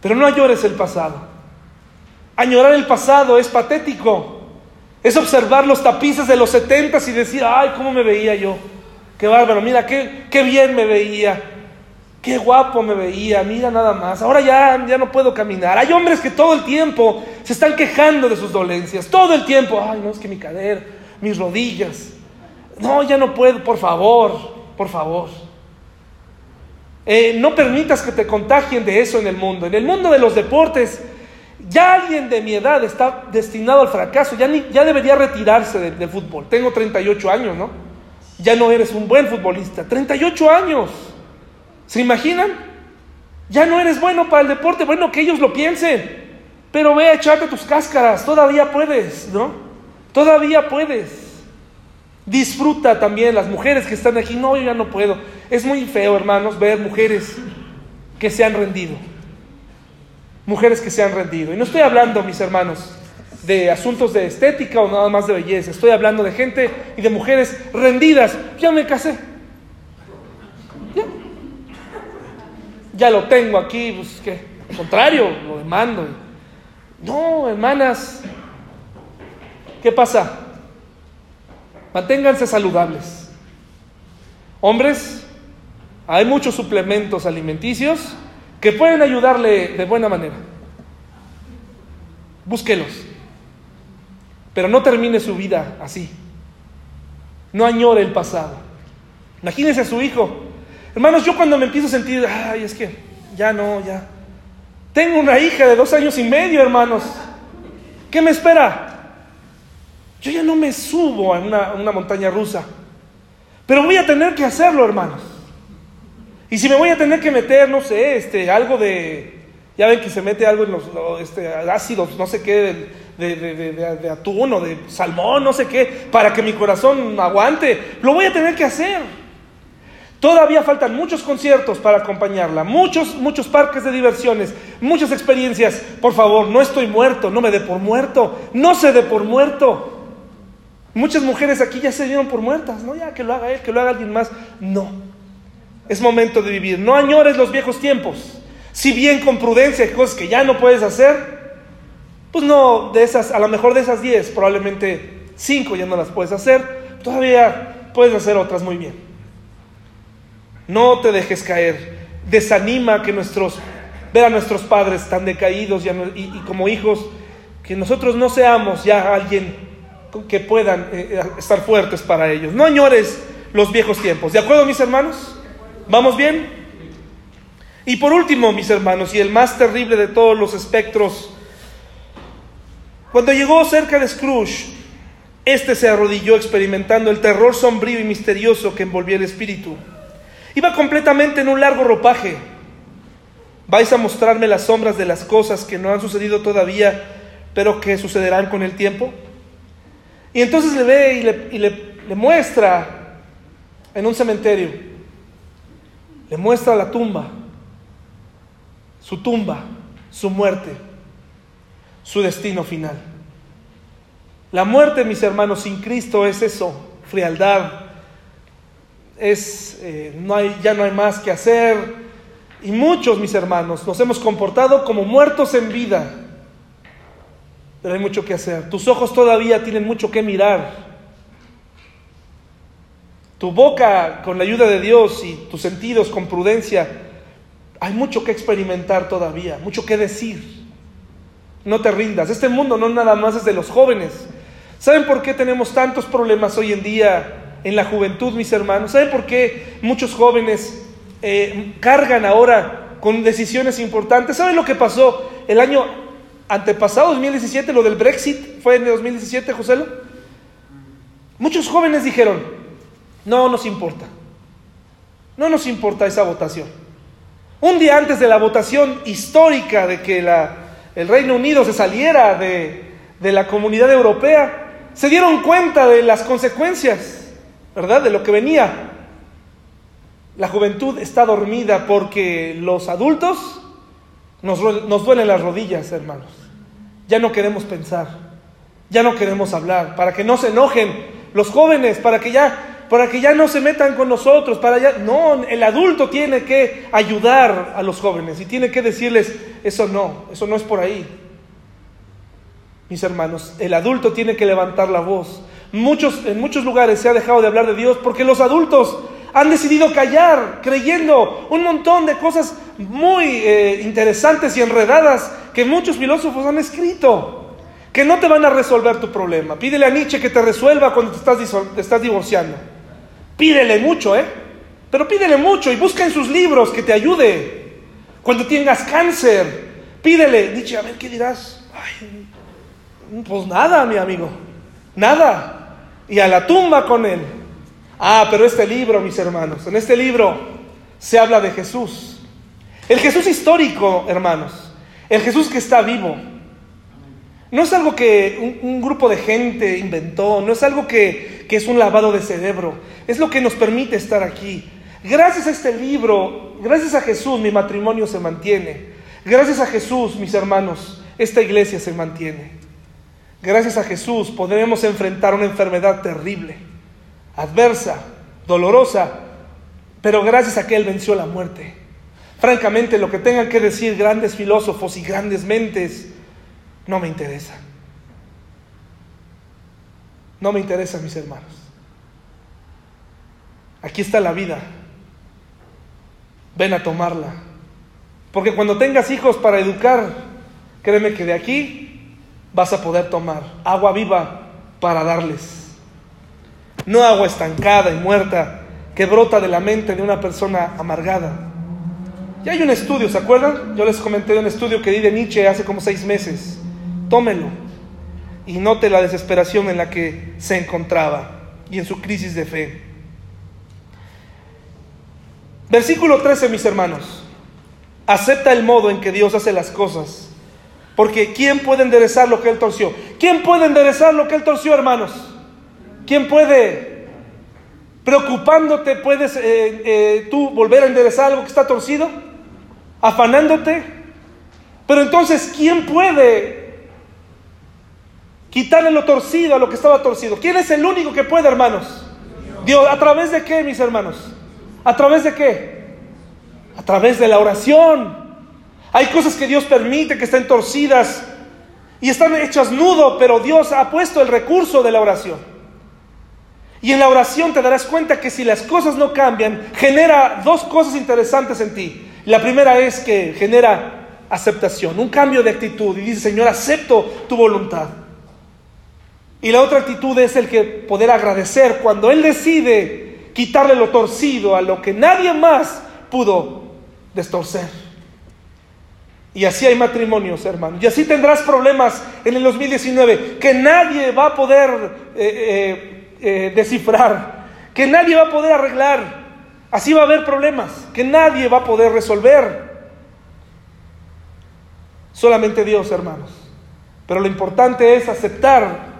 Pero no añores el pasado. Añorar el pasado es patético. Es observar los tapices de los setentas y decir, ay, ¿cómo me veía yo? Qué bárbaro, mira, qué, qué bien me veía. Qué guapo me veía, mira nada más. Ahora ya, ya no puedo caminar. Hay hombres que todo el tiempo se están quejando de sus dolencias. Todo el tiempo. Ay, no, es que mi cadera, mis rodillas. No, ya no puedo, por favor, por favor. Eh, no permitas que te contagien de eso en el mundo. En el mundo de los deportes, ya alguien de mi edad está destinado al fracaso. Ya, ni, ya debería retirarse del fútbol. Tengo 38 años, ¿no? Ya no eres un buen futbolista. 38 años. ¿Se imaginan? Ya no eres bueno para el deporte, bueno, que ellos lo piensen. Pero ve a echarte tus cáscaras, todavía puedes, ¿no? Todavía puedes. Disfruta también las mujeres que están aquí. No, yo ya no puedo. Es muy feo, hermanos, ver mujeres que se han rendido. Mujeres que se han rendido. Y no estoy hablando, mis hermanos, de asuntos de estética o nada más de belleza. Estoy hablando de gente y de mujeres rendidas. Ya me casé. ya lo tengo aquí, pues que, al contrario, lo demando. No, hermanas, ¿qué pasa? Manténganse saludables. Hombres, hay muchos suplementos alimenticios que pueden ayudarle de buena manera. Búsquelos. Pero no termine su vida así. No añore el pasado. Imagínese a su hijo Hermanos, yo cuando me empiezo a sentir, ay, es que ya no, ya. Tengo una hija de dos años y medio, hermanos. ¿Qué me espera? Yo ya no me subo a una, montaña rusa. Pero voy a tener que hacerlo, hermanos. Y si me voy a tener que meter, no sé, este, algo de, ya ven que se mete algo en los, este, ácidos, no sé qué, de, de, de, atún o de salmón, no sé qué, para que mi corazón aguante, lo voy a tener que hacer. Todavía faltan muchos conciertos para acompañarla, muchos, muchos parques de diversiones, muchas experiencias. Por favor, no estoy muerto, no me dé por muerto, no se dé por muerto. Muchas mujeres aquí ya se dieron por muertas, no, ya que lo haga él, que lo haga alguien más. No, es momento de vivir. No añores los viejos tiempos. Si bien con prudencia hay cosas que ya no puedes hacer, pues no, de esas, a lo mejor de esas 10, probablemente 5 ya no las puedes hacer, todavía puedes hacer otras muy bien. No te dejes caer. Desanima que nuestros ver a nuestros padres tan decaídos y, como hijos, que nosotros no seamos ya alguien que puedan eh, eh, estar fuertes para ellos. No añores los viejos tiempos. ¿De acuerdo, mis hermanos? ¿Vamos bien? Y por último, mis hermanos, y el más terrible de todos los espectros, cuando llegó cerca de Scrooge, este se arrodilló experimentando el terror sombrío y misterioso que envolvía el espíritu. Iba completamente en un largo ropaje. Vais a mostrarme las sombras de las cosas que no han sucedido todavía, pero que sucederán con el tiempo. Y entonces le ve y le, y le, muestra en un cementerio, le muestra la tumba, su tumba, su muerte, su destino final. La muerte, mis hermanos, sin Cristo es eso, frialdad, es, eh, no hay, ya no hay más que hacer. Y muchos, mis hermanos, nos hemos comportado como muertos en vida. Pero hay mucho que hacer. Tus ojos todavía tienen mucho que mirar. Tu boca, con la ayuda de Dios, y tus sentidos, con prudencia, hay mucho que experimentar todavía, mucho que decir. No te rindas. Este mundo no nada más es de los jóvenes. ¿Saben por qué tenemos tantos problemas hoy en día en la juventud, mis hermanos? ¿Saben por qué muchos jóvenes eh, cargan ahora con decisiones importantes? ¿Saben lo que pasó el año antepasado, 2017, lo del Brexit? ¿Fue en 2017, José? Muchos jóvenes dijeron, no nos importa. No nos importa esa votación. Un día antes de la votación histórica de que el Reino Unido se saliera de, de la comunidad europea, se dieron cuenta de las consecuencias, ¿verdad? De lo que venía. La juventud está dormida porque los adultos nos, nos duelen las rodillas, hermanos. Ya no queremos pensar, ya no queremos hablar, para que no se enojen los jóvenes, para que ya para que ya no se metan con nosotros, para ya no, el adulto tiene que ayudar a los jóvenes y tiene que decirles, eso no, eso no es por ahí mis hermanos, el adulto tiene que levantar la voz. Muchos, en muchos lugares se ha dejado de hablar de Dios porque los adultos han decidido callar, creyendo un montón de cosas muy eh, interesantes y enredadas que muchos filósofos han escrito, que no te van a resolver tu problema. Pídele a Nietzsche que te resuelva cuando te estás, te estás divorciando. Pídele mucho, ¿eh? Pero pídele mucho y busca en sus libros que te ayude. Cuando tengas cáncer, pídele, Nietzsche, a ver qué dirás. Ay, pues nada, mi amigo, nada. Y a la tumba con él. Ah, pero este libro, mis hermanos, en este libro se habla de Jesús. El Jesús histórico, hermanos. El Jesús que está vivo. No es algo que un, grupo de gente inventó, no es algo que, que es un lavado de cerebro, es lo que nos permite estar aquí. Gracias a este libro, gracias a Jesús, mi matrimonio se mantiene. Gracias a Jesús, mis hermanos, esta iglesia se mantiene. Gracias a Jesús podremos enfrentar una enfermedad terrible, adversa, dolorosa, pero gracias a que Él venció la muerte. Francamente, lo que tengan que decir grandes filósofos y grandes mentes no me interesa. No me interesa, mis hermanos. Aquí está la vida. Ven a tomarla. Porque cuando tengas hijos para educar, créeme que de aquí vas a poder tomar agua viva para darles. No agua estancada y muerta que brota de la mente de una persona amargada. Y hay un estudio, ¿se acuerdan? Yo les comenté de un estudio que di de Nietzsche hace como seis meses. Tómelo y note la desesperación en la que se encontraba y en su crisis de fe. Versículo 13, mis hermanos. Acepta el modo en que Dios hace las cosas porque ¿quién puede enderezar lo que él torció? ¿Quién puede enderezar lo que él torció, hermanos? ¿Quién puede, preocupándote, puedes eh, eh, tú volver a enderezar algo que está torcido? ¿Afanándote? Pero entonces, ¿quién puede quitarle lo torcido a lo que estaba torcido? ¿Quién es el único que puede, hermanos? Dios. ¿A través de qué, mis hermanos? ¿A través de qué? A través de la oración. Hay cosas que Dios permite que estén torcidas y están hechas nudo, pero Dios ha puesto el recurso de la oración. Y en la oración te darás cuenta que si las cosas no cambian, genera dos cosas interesantes en ti. La primera es que genera aceptación, un cambio de actitud y dice, Señor, acepto tu voluntad. Y la otra actitud es el que poder agradecer cuando Él decide quitarle lo torcido a lo que nadie más pudo destorcer. Y así hay matrimonios, hermanos. Y así tendrás problemas en el 2019 que nadie va a poder eh, eh, eh, descifrar, que nadie va a poder arreglar. Así va a haber problemas que nadie va a poder resolver. Solamente Dios, hermanos. Pero lo importante es aceptar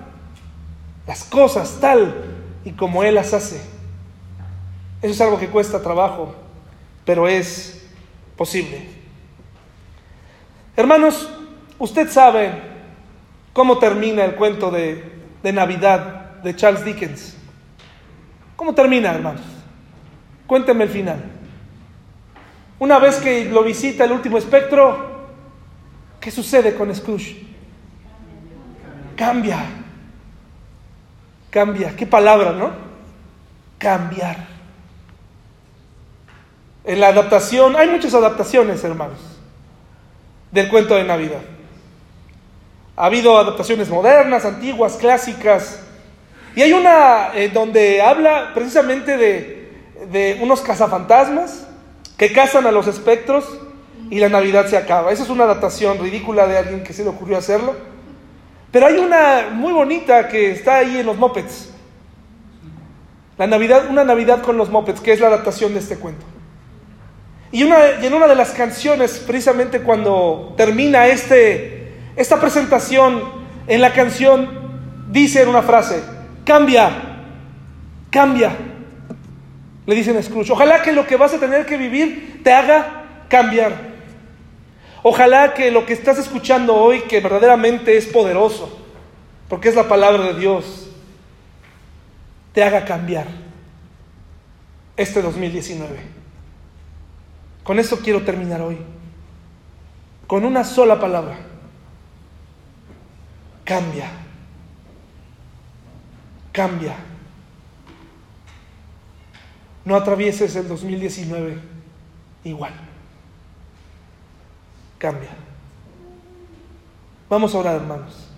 las cosas tal y como Él las hace. Eso es algo que cuesta trabajo, pero es posible. Hermanos, usted sabe cómo termina el cuento de, de Navidad de Charles Dickens. ¿Cómo termina, hermanos? Cuénteme el final. Una vez que lo visita el último espectro, ¿qué sucede con Scrooge? Cambia. Cambia. Qué palabra, ¿no? Cambiar. En la adaptación, hay muchas adaptaciones, hermanos, del cuento de Navidad. Ha habido adaptaciones modernas, antiguas, clásicas. Y hay una eh, donde habla precisamente de, de unos cazafantasmas que cazan a los espectros y la Navidad se acaba. Esa es una adaptación ridícula de alguien que se le ocurrió hacerlo. Pero hay una muy bonita que está ahí en los mopeds. La Navidad, una Navidad con los mopeds, que es la adaptación de este cuento. Y, una, y en una de las canciones, precisamente cuando termina este, esta presentación, en la canción dice en una frase, cambia, cambia. Le dicen Scrooge, ojalá que lo que vas a tener que vivir te haga cambiar. Ojalá que lo que estás escuchando hoy, que verdaderamente es poderoso, porque es la palabra de Dios, te haga cambiar este 2019. Con esto quiero terminar hoy. Con una sola palabra. Cambia. Cambia. No atravieses el 2019 igual cambia. Vamos a orar, hermanos.